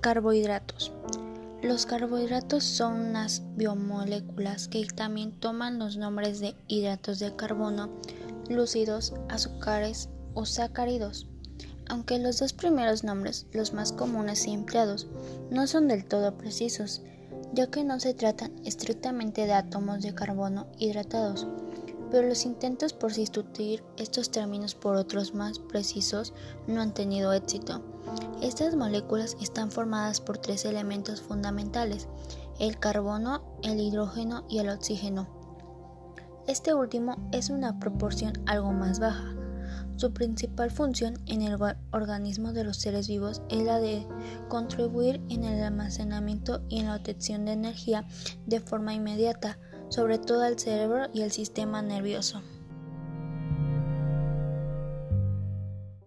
Carbohidratos. Los carbohidratos son unas biomoléculas que también toman los nombres de hidratos de carbono, lúcidos, azúcares o sacáridos. Aunque los dos primeros nombres, los más comunes y empleados, no son del todo precisos, ya que no se tratan estrictamente de átomos de carbono hidratados, pero los intentos por sustituir estos términos por otros más precisos no han tenido éxito. Estas moléculas están formadas por tres elementos fundamentales, el carbono, el hidrógeno y el oxígeno. Este último es una proporción algo más baja. Su principal función en el organismo de los seres vivos es la de contribuir en el almacenamiento y en la obtención de energía de forma inmediata, sobre todo al cerebro y el sistema nervioso.